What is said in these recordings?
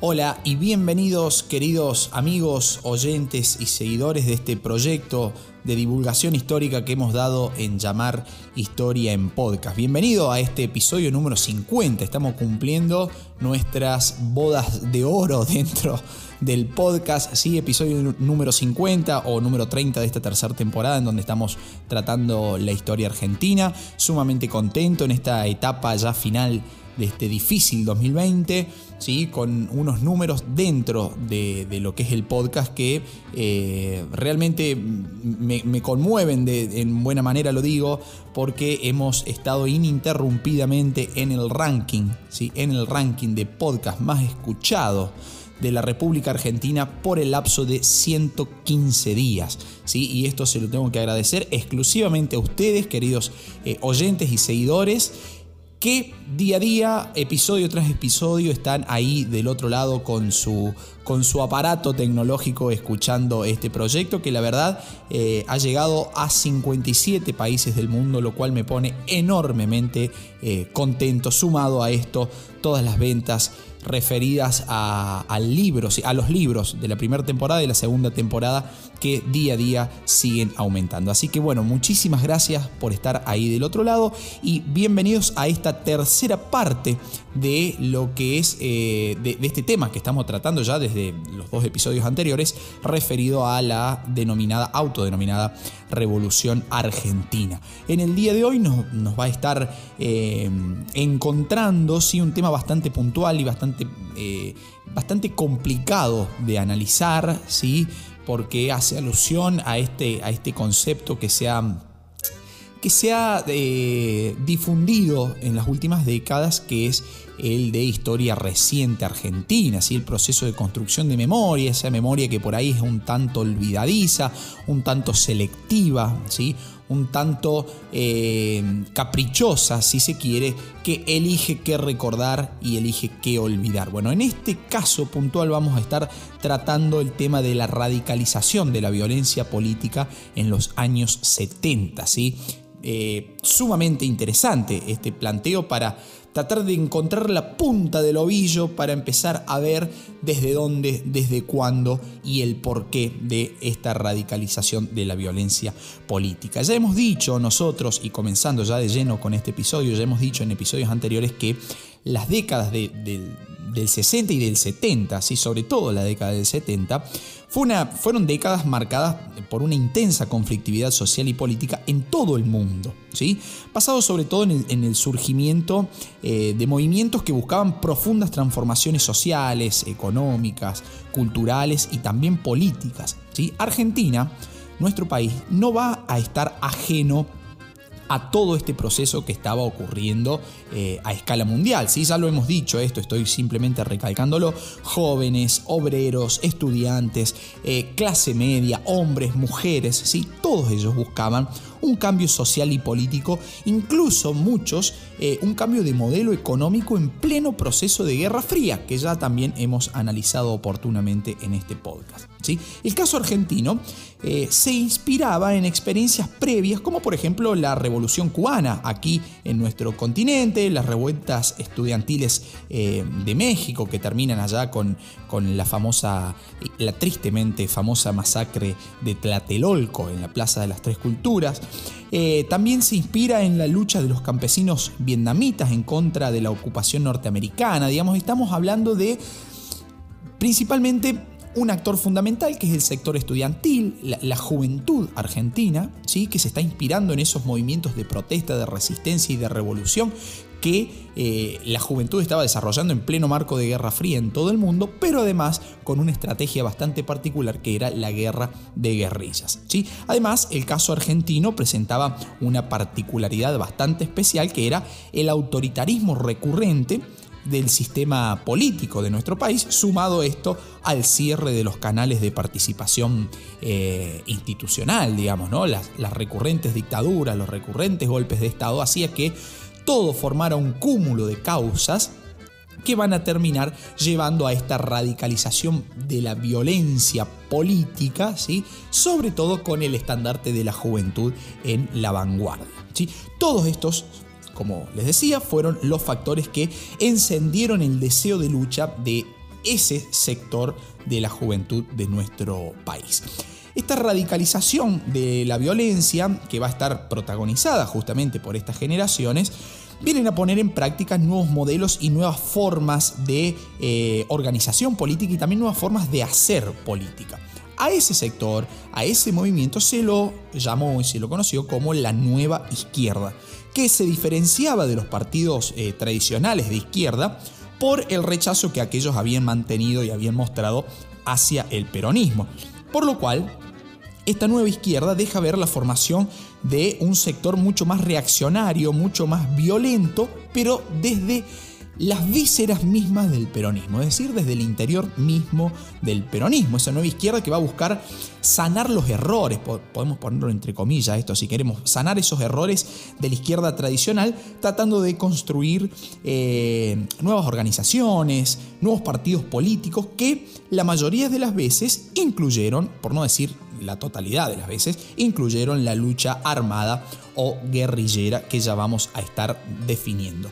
Hola y bienvenidos queridos amigos, oyentes y seguidores de este proyecto de divulgación histórica que hemos dado en llamar Historia en Podcast. Bienvenido a este episodio número 50. Estamos cumpliendo nuestras bodas de oro dentro del podcast, sí, episodio número 50 o número 30 de esta tercera temporada en donde estamos tratando la historia argentina. Sumamente contento en esta etapa ya final de este difícil 2020, ¿sí? con unos números dentro de, lo que es el podcast que eh, realmente me, conmueven, de, en buena manera lo digo, porque hemos estado ininterrumpidamente en el ranking, ¿sí? en el ranking de podcast más escuchado de la República Argentina por el lapso de 115 días. ¿sí? Y esto se lo tengo que agradecer exclusivamente a ustedes, queridos eh, oyentes y seguidores que día a día, episodio tras episodio, están ahí del otro lado con su, con su aparato tecnológico escuchando este proyecto que la verdad eh, ha llegado a 57 países del mundo, lo cual me pone enormemente eh, contento. Sumado a esto, todas las ventas referidas a, libros, a los libros de la primera temporada y la segunda temporada que día a día siguen aumentando. Así que bueno, muchísimas gracias por estar ahí del otro lado y bienvenidos a esta tercera parte de lo que es eh, de, este tema que estamos tratando ya desde los dos episodios anteriores referido a la denominada, autodenominada Revolución Argentina. En el día de hoy nos, va a estar eh, encontrando sí, un tema bastante puntual y bastante, eh, bastante complicado de analizar, ¿sí? Porque hace alusión a este, a este concepto que se ha, que se eh, difundido en las últimas décadas, que es el de historia reciente argentina, ¿sí? el proceso de construcción de memoria, esa memoria que por ahí es un tanto olvidadiza, un tanto selectiva, ¿sí? Un tanto eh, caprichosa, si se quiere, que elige qué recordar y elige qué olvidar. Bueno, en este caso puntual vamos a estar tratando el tema de la radicalización de la violencia política en los años 70, ¿sí? Eh, sumamente interesante este planteo para tratar de encontrar la punta del ovillo para empezar a ver desde dónde, desde cuándo y el porqué de esta radicalización de la violencia política. Ya hemos dicho nosotros, y comenzando ya de lleno con este episodio, ya hemos dicho en episodios anteriores que las décadas del 60 y del 70, ¿sí? sobre todo la década del 70, fueron décadas marcadas por una intensa conflictividad social y política en todo el mundo, ¿sí? basado sobre todo en el, surgimiento eh, de movimientos que buscaban profundas transformaciones sociales, económicas, culturales y también políticas. ¿sí? Argentina, nuestro país, no va a estar ajeno a todo este proceso que estaba ocurriendo eh, a escala mundial. ¿sí? Ya lo hemos dicho esto, estoy simplemente recalcándolo. Jóvenes, obreros, estudiantes, eh, clase media, hombres, mujeres, ¿sí? todos ellos buscaban un cambio social y político, incluso muchos eh, un cambio de modelo económico en pleno proceso de Guerra Fría, que ya también hemos analizado oportunamente en este podcast. ¿sí? El caso argentino eh, se inspiraba en experiencias previas, como por ejemplo la Revolución Cubana aquí en nuestro continente, las revueltas estudiantiles eh, de México que terminan allá con, con la famosa, la tristemente famosa masacre de Tlatelolco en la Plaza de las Tres Culturas. Eh, también se inspira en la lucha de los campesinos vietnamitas en contra de la ocupación norteamericana. Digamos, estamos hablando de principalmente un actor fundamental que es el sector estudiantil, la, juventud argentina, ¿sí? que se está inspirando en esos movimientos de protesta, de resistencia y de revolución que eh, la juventud estaba desarrollando en pleno marco de Guerra Fría en todo el mundo, pero además con una estrategia bastante particular que era la guerra de guerrillas. ¿sí? Además, el caso argentino presentaba una particularidad bastante especial que era el autoritarismo recurrente del sistema político de nuestro país, sumado esto al cierre de los canales de participación eh, institucional, digamos, ¿no? Las, las recurrentes dictaduras, los recurrentes golpes de Estado, hacía que todo formara un cúmulo de causas que van a terminar llevando a esta radicalización de la violencia política, ¿sí? sobre todo con el estandarte de la juventud en la vanguardia. ¿sí? Todos estos como les decía, fueron los factores que encendieron el deseo de lucha de ese sector de la juventud de nuestro país. Esta radicalización de la violencia, que va a estar protagonizada justamente por estas generaciones, vienen a poner en práctica nuevos modelos y nuevas formas de eh, organización política y también nuevas formas de hacer política. A ese sector, a ese movimiento se lo llamó y se lo conoció como la nueva izquierda, que se diferenciaba de los partidos eh, tradicionales de izquierda por el rechazo que aquellos habían mantenido y habían mostrado hacia el peronismo. Por lo cual, esta nueva izquierda deja ver la formación de un sector mucho más reaccionario, mucho más violento, pero desde las vísceras mismas del peronismo, es decir, desde el interior mismo del peronismo, esa nueva izquierda que va a buscar sanar los errores, podemos ponerlo entre comillas esto si queremos, sanar esos errores de la izquierda tradicional, tratando de construir eh, nuevas organizaciones, nuevos partidos políticos que la mayoría de las veces incluyeron, por no decir la totalidad de las veces, incluyeron la lucha armada o guerrillera que ya vamos a estar definiendo.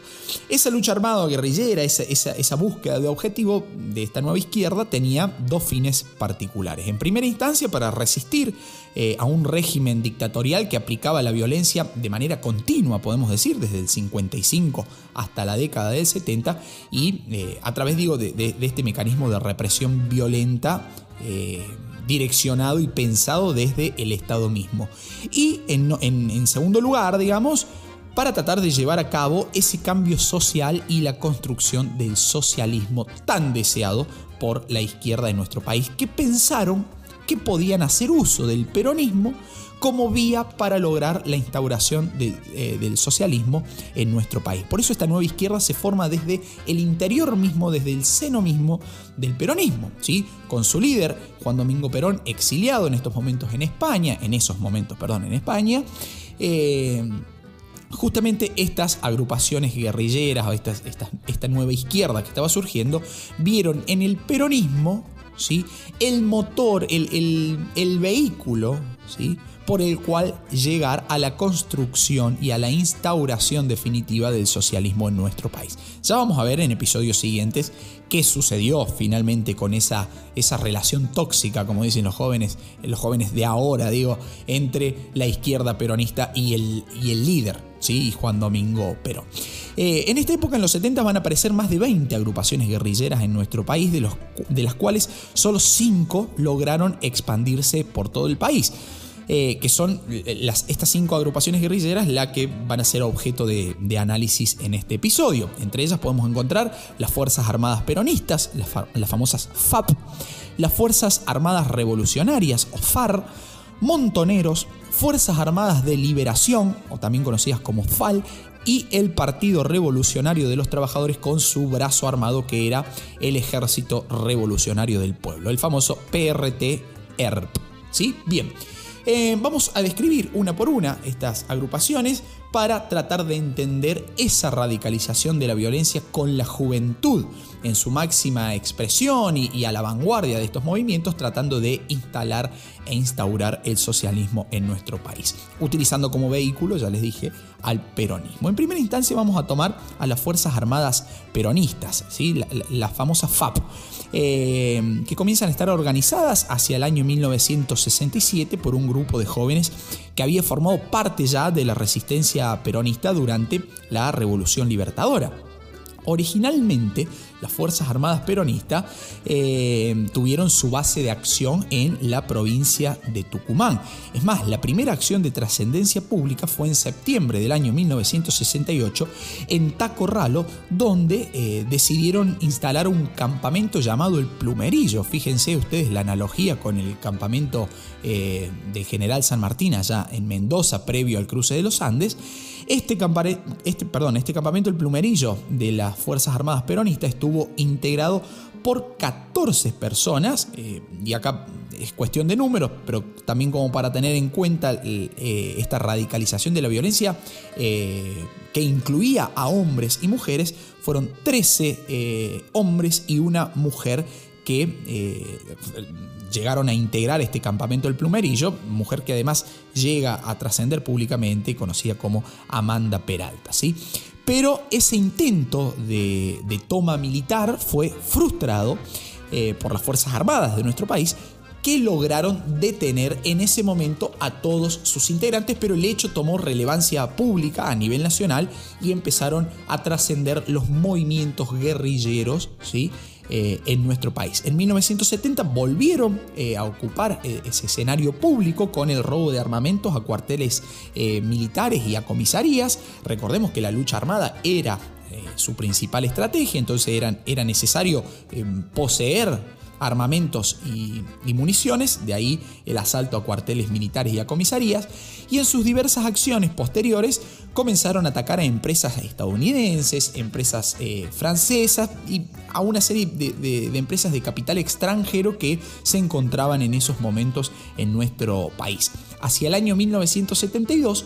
Esa lucha armada o guerrillera, esa, esa, búsqueda de objetivo de esta nueva izquierda tenía dos fines particulares. En primera instancia, para resistir eh, a un régimen dictatorial que aplicaba la violencia de manera continua, podemos decir, desde el 55 hasta la década del 70, y eh, a través, digo, de, este mecanismo de represión violenta. Eh, direccionado y pensado desde el Estado mismo. Y en, segundo lugar, digamos, para tratar de llevar a cabo ese cambio social y la construcción del socialismo tan deseado por la izquierda de nuestro país, que pensaron que podían hacer uso del peronismo como vía para lograr la instauración eh, del socialismo en nuestro país. Por eso esta nueva izquierda se forma desde el interior mismo, desde el seno mismo del peronismo, ¿sí? con su líder, Juan Domingo Perón, exiliado en estos momentos en España, en esos momentos, perdón, en España. Eh, justamente estas agrupaciones guerrilleras o esta nueva izquierda que estaba surgiendo vieron en el peronismo ¿sí? el motor, el, el vehículo ¿sí? Por el cual llegar a la construcción y a la instauración definitiva del socialismo en nuestro país. Ya vamos a ver en episodios siguientes qué sucedió finalmente con esa, esa relación tóxica, como dicen los jóvenes, los jóvenes de ahora, digo, entre la izquierda peronista y el, y el líder, ¿sí? Juan Domingo Perón. Eh, en esta época, en los 70, van a aparecer más de 20 agrupaciones guerrilleras en nuestro país, de, los, de las cuales solo 5 lograron expandirse por todo el país. Eh, que son eh, estas cinco agrupaciones guerrilleras las que van a ser objeto de, análisis en este episodio. Entre ellas podemos encontrar las Fuerzas Armadas Peronistas, las, famosas FAP, las Fuerzas Armadas Revolucionarias o FAR, Montoneros, Fuerzas Armadas de Liberación, o también conocidas como FAL, y el Partido Revolucionario de los Trabajadores con su brazo armado que era el Ejército Revolucionario del Pueblo, el famoso PRT-ERP. ¿Sí? Bien. Eh, vamos a describir una por una estas agrupaciones para tratar de entender esa radicalización de la violencia con la juventud en su máxima expresión y, a la vanguardia de estos movimientos, tratando de instalar e instaurar el socialismo en nuestro país, utilizando como vehículo, ya les dije, al peronismo. En primera instancia vamos a tomar a las Fuerzas Armadas Peronistas, ¿sí? la, la famosa FAP. Eh, que comienzan a estar organizadas hacia el año 1967 por un grupo de jóvenes que había formado parte ya de la resistencia peronista durante la Revolución Libertadora. Originalmente, las Fuerzas Armadas Peronistas eh, tuvieron su base de acción en la provincia de Tucumán. Es más, la primera acción de trascendencia pública fue en septiembre del año 1968 en Tacorralo, donde eh, decidieron instalar un campamento llamado el Plumerillo. Fíjense ustedes la analogía con el campamento eh, de General San Martín allá en Mendoza, previo al cruce de los Andes. Este, este, perdón, este campamento, el Plumerillo de las Fuerzas Armadas Peronistas, estuvo integrado por 14 personas, eh, y acá es cuestión de números, pero también como para tener en cuenta eh, esta radicalización de la violencia eh, que incluía a hombres y mujeres, fueron 13 hombres y una mujer que llegaron a integrar este campamento del plumerillo, mujer que además llega a trascender públicamente, conocida como Amanda Peralta. ¿sí? Pero ese intento de, toma militar fue frustrado eh, por las Fuerzas Armadas de nuestro país, que lograron detener en ese momento a todos sus integrantes, pero el hecho tomó relevancia pública a nivel nacional y empezaron a trascender los movimientos guerrilleros, ¿sí? Eh, en nuestro país. En 1970 volvieron eh, a ocupar eh, ese escenario público con el robo de armamentos a cuarteles militares y a comisarías. Recordemos que la lucha armada era su principal estrategia, entonces era, era necesario poseer armamentos y, municiones, de ahí el asalto a cuarteles militares y a comisarías, y en sus diversas acciones posteriores comenzaron a atacar a empresas estadounidenses, empresas eh, francesas y a una serie de, empresas de capital extranjero que se encontraban en esos momentos en nuestro país. Hacia el año 1972,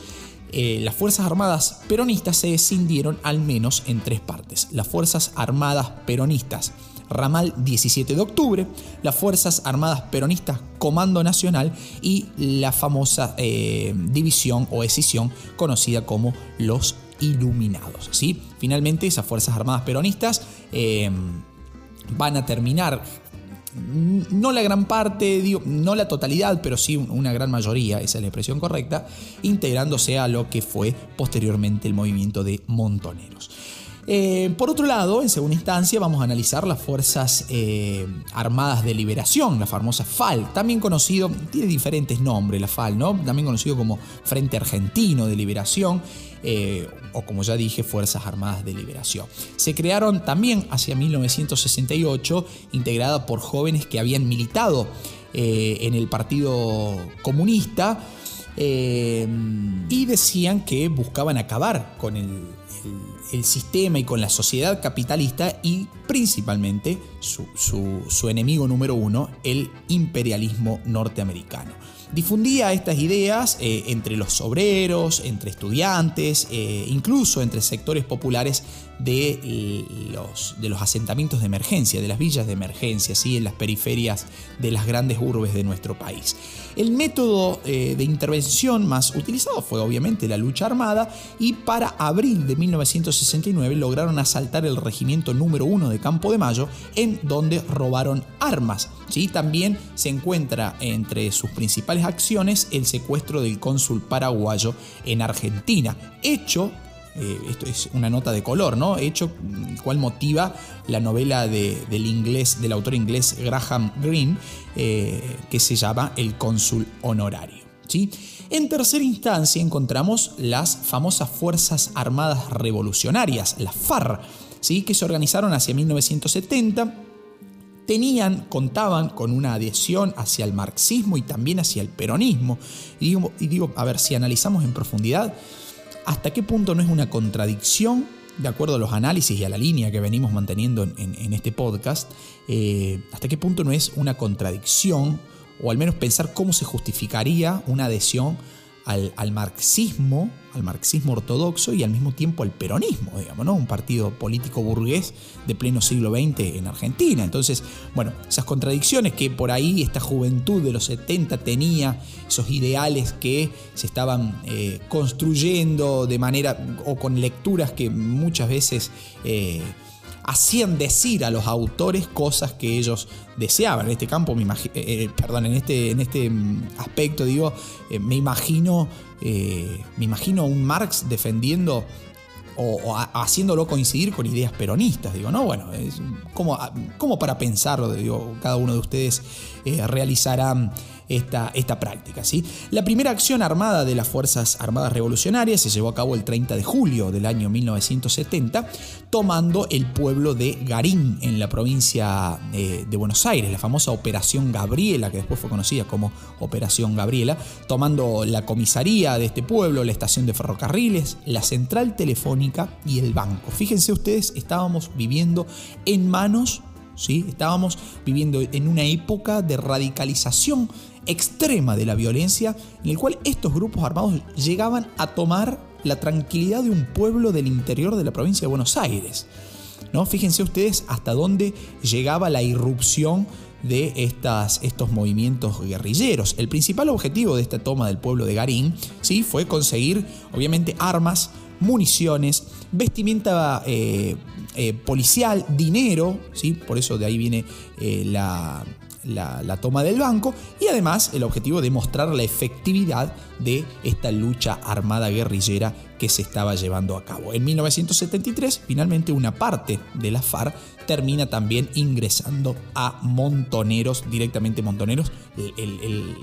eh, las Fuerzas Armadas Peronistas se escindieron al menos en tres partes. Las Fuerzas Armadas Peronistas Ramal 17 de octubre, las Fuerzas Armadas Peronistas Comando Nacional y la famosa eh, división o escisión conocida como los Iluminados. ¿sí? Finalmente, esas Fuerzas Armadas Peronistas eh, van a terminar no la gran parte, no la totalidad, pero sí una gran mayoría, esa es la expresión correcta, integrándose a lo que fue posteriormente el movimiento de montoneros. Eh, por otro lado, en segunda instancia, vamos a analizar las Fuerzas eh, Armadas de Liberación, la famosa FAL, también conocido, tiene diferentes nombres la FAL, ¿no? También conocido como Frente Argentino de Liberación. Eh, o como ya dije, Fuerzas Armadas de Liberación. Se crearon también hacia 1968, integrada por jóvenes que habían militado en el Partido Comunista y decían que buscaban acabar con el el sistema y con la sociedad capitalista y principalmente su, enemigo número uno, el imperialismo norteamericano. Difundía estas ideas eh, entre los obreros, entre estudiantes, eh, incluso entre sectores populares de los, de los asentamientos de emergencia, de las villas de emergencia, ¿sí? en las periferias de las grandes urbes de nuestro país. El método eh, de intervención más utilizado fue obviamente la lucha armada y para abril de 1969 lograron asaltar el regimiento número uno de Campo de Mayo en donde robaron armas. ¿sí? También se encuentra entre sus principales acciones el secuestro del cónsul paraguayo en Argentina, hecho eh, esto es una nota de color, ¿no? Hecho cual motiva la novela del inglés, del autor inglés Graham Greene, eh, que se llama El cónsul honorario. En tercera instancia encontramos las famosas Fuerzas Armadas Revolucionarias, las FAR, ¿sí? que se organizaron hacia 1970 tenían, contaban con una adhesión hacia el marxismo y también hacia el peronismo. y digo, a ver, si analizamos en profundidad, hasta qué punto no es una contradicción, de acuerdo a los análisis y a la línea que venimos manteniendo en, este podcast, eh, hasta qué punto no es una contradicción, o al menos pensar cómo se justificaría una adhesión al, marxismo, al marxismo ortodoxo y al mismo tiempo al peronismo, digamos, ¿no? Un partido político burgués de pleno siglo XX en Argentina. Entonces, bueno, esas contradicciones que por ahí esta juventud de los 70 tenía, esos ideales que se estaban eh, construyendo de manera o con lecturas que muchas veces... Eh, hacían decir a los autores cosas que ellos deseaban. En este campo, me eh, eh, perdón, en este, en este mm, aspecto, digo, eh, me imagino, me imagino un Marx defendiendo o, haciéndolo coincidir con ideas peronistas. Digo, no, bueno, es como, como para pensarlo, digo, cada uno de ustedes realizará esta, esta práctica. ¿sí? La primera acción armada de las Fuerzas Armadas Revolucionarias se llevó a cabo el 30 de julio del año 1970, tomando el pueblo de Garín en la provincia eh, de Buenos Aires, la famosa Operación Gabriela, que después fue conocida como Operación Gabriela, tomando la comisaría de este pueblo, la estación de ferrocarriles, la central telefónica y el banco. Fíjense ustedes, estábamos viviendo en manos ¿Sí? Estábamos viviendo en una época de radicalización extrema de la violencia en el cual estos grupos armados llegaban a tomar la tranquilidad de un pueblo del interior de la provincia de Buenos Aires. ¿no? Fíjense ustedes hasta dónde llegaba la irrupción de estas, estos movimientos guerrilleros. El principal objetivo de esta toma del pueblo de Garín ¿sí? fue conseguir, obviamente, armas, municiones, vestimenta eh, eh, policial, dinero, ¿sí? por eso de ahí viene eh, la, la, toma del banco y además el objetivo de mostrar la efectividad de esta lucha armada guerrillera que se estaba llevando a cabo. En 1973, finalmente una parte de la FARC termina también ingresando a Montoneros, directamente Montoneros, el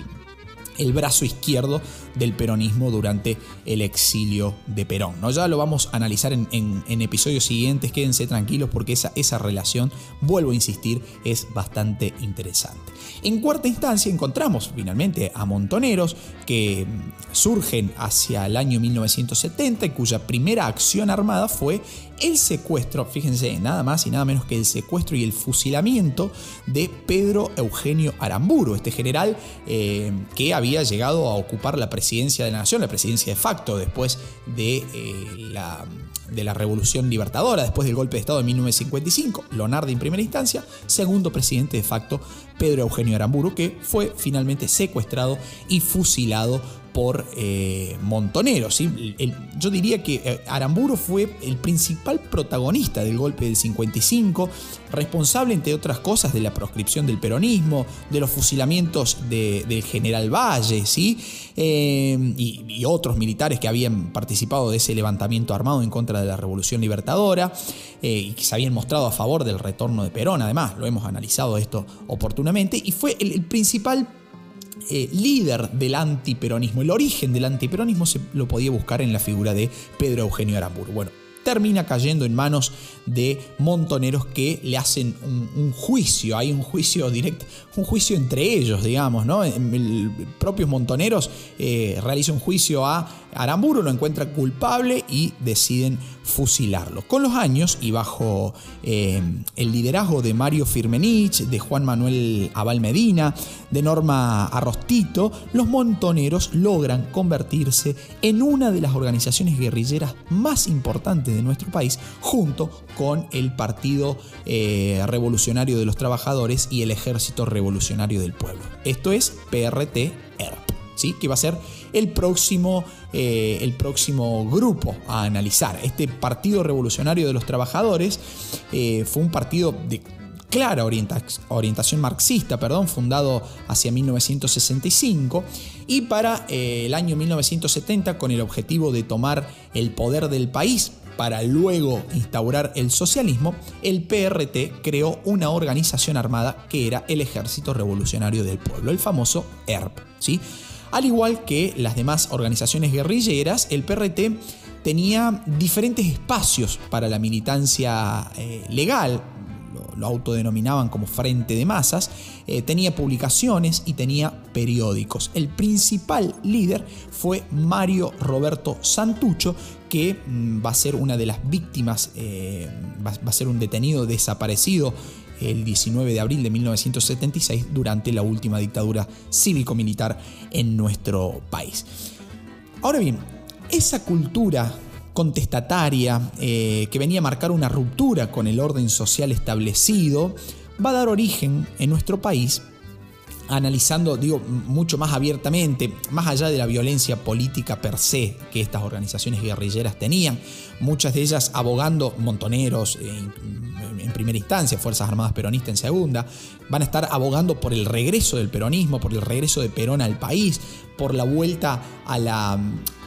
brazo izquierdo del peronismo durante el exilio de Perón. ¿no? Ya lo vamos a analizar en, episodios siguientes, quédense tranquilos porque esa, esa relación, vuelvo a insistir, es bastante interesante. En cuarta instancia encontramos finalmente a montoneros que surgen hacia el año 1970 y cuya primera acción armada fue el secuestro, fíjense, nada más y nada menos que el secuestro y el fusilamiento de Pedro Eugenio Aramburu, este general eh, que había llegado a ocupar la presidencia de la nación, la presidencia de facto después de eh, la de la Revolución Libertadora después del golpe de Estado de 1955, Lonardi en primera instancia, segundo presidente de facto Pedro Eugenio Aramburu, que fue finalmente secuestrado y fusilado por eh, Montoneros. yo diría que eh, Aramburu fue el principal protagonista del golpe del 55, responsable, entre otras cosas, de la proscripción del peronismo, de los fusilamientos del general Valle, ¿sí? Eh, y, otros militares que habían participado de ese levantamiento armado en contra de la Revolución Libertadora y que se habían mostrado a favor del retorno de Perón, además, lo hemos analizado esto oportunamente, y fue el principal eh, líder del antiperonismo. El origen del antiperonismo se lo podía buscar en la figura de Pedro Eugenio Aramburu. Bueno, termina cayendo en manos de montoneros que le hacen un, juicio, hay un juicio directo, un juicio entre ellos, digamos, ¿no? El, propios montoneros eh, realizan un juicio a Aramburu, lo encuentran culpable y deciden fusilarlo. Con los años y bajo eh, el liderazgo de Mario Firmenich, de Juan Manuel Abal Medina, de Norma Arrostito, los montoneros logran convertirse en una de las organizaciones guerrilleras más importantes de nuestro país, junto con el Partido eh, Revolucionario de los Trabajadores y el Ejército Revolucionario del Pueblo. Esto es PRT-ERP, ¿sí? que va a ser el próximo, eh, el próximo grupo a analizar. Este Partido Revolucionario de los Trabajadores eh, fue un partido de clara orientación marxista, perdón, fundado hacia 1965 y para el año 1970 con el objetivo de tomar el poder del país para luego instaurar el socialismo, el PRT creó una organización armada que era el Ejército Revolucionario del Pueblo, el famoso ERP. ¿sí? Al igual que las demás organizaciones guerrilleras, el PRT tenía diferentes espacios para la militancia eh, legal, lo, autodenominaban como Frente de Masas, eh, tenía publicaciones y tenía periódicos. El principal líder fue Mario Roberto Santucho, que mm, va a ser una de las víctimas, eh, va, a ser un detenido desaparecido el 19 de abril de 1976 durante la última dictadura cívico-militar en nuestro país. Ahora bien, esa cultura contestataria eh, que venía a marcar una ruptura con el orden social establecido va a dar origen en nuestro país analizando, digo, mucho más abiertamente, más allá de la violencia política per se que estas organizaciones guerrilleras tenían, muchas de ellas abogando montoneros eh, primera instancia, Fuerzas Armadas Peronistas en segunda, van a estar abogando por el regreso del peronismo, por el regreso de Perón al país, por la vuelta a la,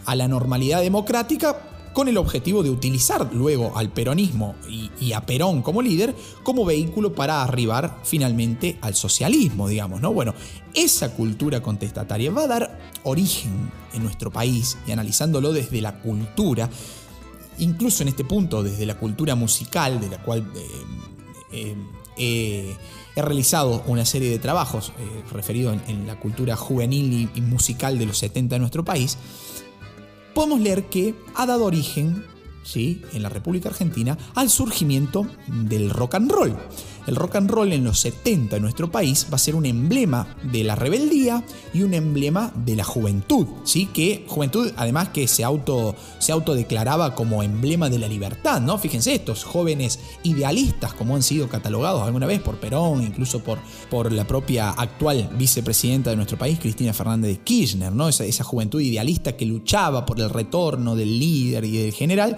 a la normalidad democrática, con el objetivo de utilizar luego al peronismo y, a Perón como líder como vehículo para arribar finalmente al socialismo, digamos, ¿no? Bueno, esa cultura contestataria va a dar origen en nuestro país y analizándolo desde la cultura, incluso en este punto desde la cultura musical, de la cual eh, eh, he realizado una serie de trabajos eh, referidos en, la cultura juvenil y, y musical de los 70 de nuestro país, podemos leer que ha dado origen, ¿sí? en la República Argentina, al surgimiento del rock and roll. El rock and roll en los 70 en nuestro país va a ser un emblema de la rebeldía y un emblema de la juventud, ¿sí? Que juventud además que se auto se autodeclaraba como emblema de la libertad, ¿no? Fíjense estos jóvenes idealistas como han sido catalogados alguna vez por Perón, incluso por, por la propia actual vicepresidenta de nuestro país, Cristina Fernández de Kirchner, ¿no? Esa, esa juventud idealista que luchaba por el retorno del líder y del general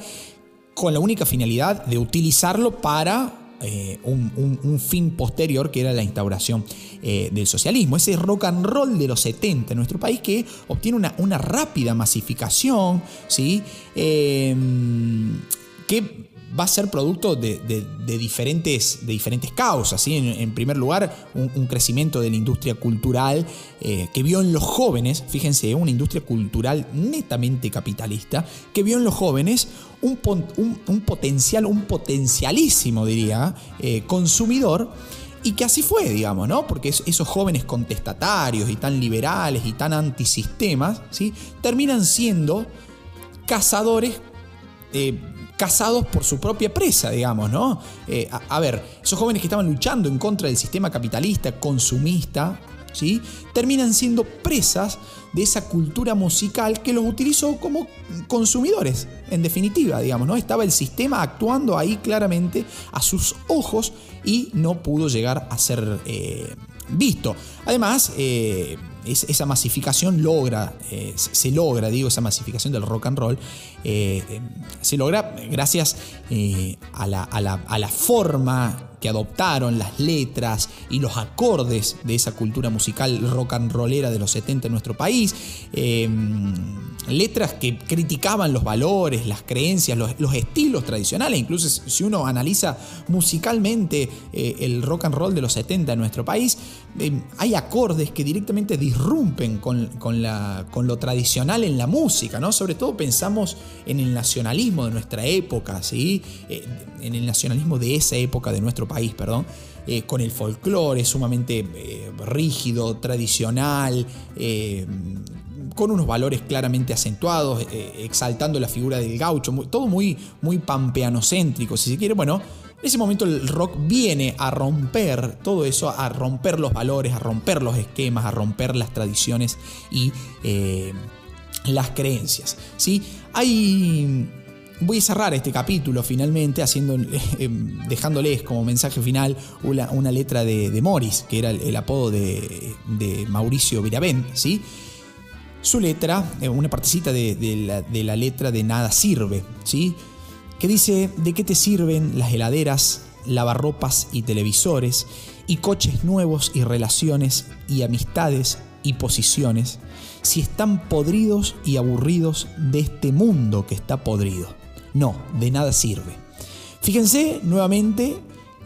con la única finalidad de utilizarlo para eh, un, fin posterior que era la instauración eh, del socialismo. Ese rock and roll de los 70 en nuestro país que obtiene una, rápida masificación, ¿sí? Eh, va a ser producto de, diferentes, de diferentes causas. En, primer lugar, un, crecimiento de la industria cultural eh, que vio en los jóvenes, fíjense, una industria cultural netamente capitalista, que vio en los jóvenes un, potencial, un potencialísimo, diría, eh, consumidor. Y que así fue, digamos, ¿no? Porque esos jóvenes contestatarios y tan liberales y tan antisistemas, ¿sí? Terminan siendo cazadores eh, casados por su propia presa, digamos, ¿no? Eh, a, ver, esos jóvenes que estaban luchando en contra del sistema capitalista, consumista, ¿sí? Terminan siendo presas de esa cultura musical que los utilizó como consumidores, en definitiva, digamos, ¿no? Estaba el sistema actuando ahí claramente a sus ojos y no pudo llegar a ser eh, visto. Además, eh, esa masificación logra, eh, se logra, digo, esa masificación del rock and roll, eh, se logra gracias a la, a, la, a forma que adoptaron las letras y los acordes de esa cultura musical rock and rollera de los 70 en nuestro país. Letras que criticaban los valores, las creencias, los, estilos tradicionales. Incluso si uno analiza musicalmente eh, el rock and roll de los 70 en nuestro país, em, hay acordes que directamente disrumpen con, con, lo tradicional en la música. ¿no? Sobre todo pensamos en el nacionalismo de nuestra época, ¿sí? Eh, en el nacionalismo de esa época de nuestro país, perdón, eh, con el folclore sumamente eh, rígido, tradicional, eh, con unos valores claramente acentuados, exaltando la figura del gaucho, todo muy, muy pampeanocéntrico, si se quiere. Bueno, en ese momento el rock viene a romper todo eso, a romper los valores, a romper los esquemas, a romper las tradiciones y las creencias. ¿sí? Voy a cerrar este capítulo finalmente haciendo, eh, dejándoles como mensaje final una, letra de, Morris, que era el, apodo de, Mauricio Virabén, ¿sí? Su letra, eh, una partecita de, la, letra de Nada Sirve, ¿sí? Que dice, ¿de qué te sirven las heladeras, lavarropas y televisores, y coches nuevos y relaciones y amistades y posiciones, si están podridos y aburridos de este mundo que está podrido? No, de nada sirve. Fíjense nuevamente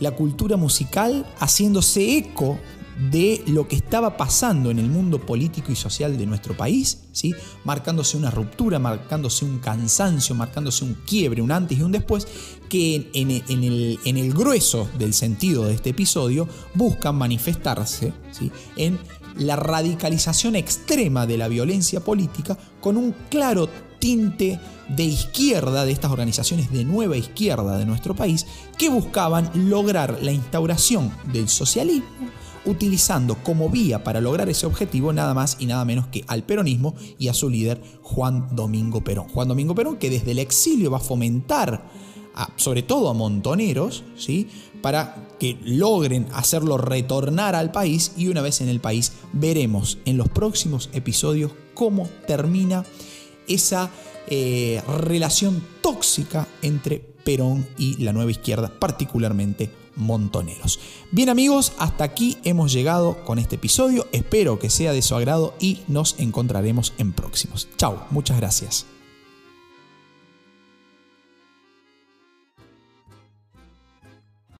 la cultura musical haciéndose eco de lo que estaba pasando en el mundo político y social de nuestro país, ¿sí? marcándose una ruptura, marcándose un cansancio, marcándose un quiebre, un antes y un después, que en, el, el, grueso del sentido de este episodio buscan manifestarse ¿sí? en la radicalización extrema de la violencia política con un claro tinte de izquierda, de estas organizaciones de nueva izquierda de nuestro país, que buscaban lograr la instauración del socialismo utilizando como vía para lograr ese objetivo nada más y nada menos que al peronismo y a su líder Juan Domingo Perón. Juan Domingo Perón que desde el exilio va a fomentar sobre todo a montoneros, ¿sí? para que logren hacerlo retornar al país y una vez en el país veremos en los próximos episodios cómo termina esa eh, relación tóxica entre Perón y la nueva izquierda, particularmente Montoneros. Bien amigos, hasta aquí hemos llegado con este episodio, espero que sea de su agrado y nos encontraremos en próximos. Chao, muchas gracias.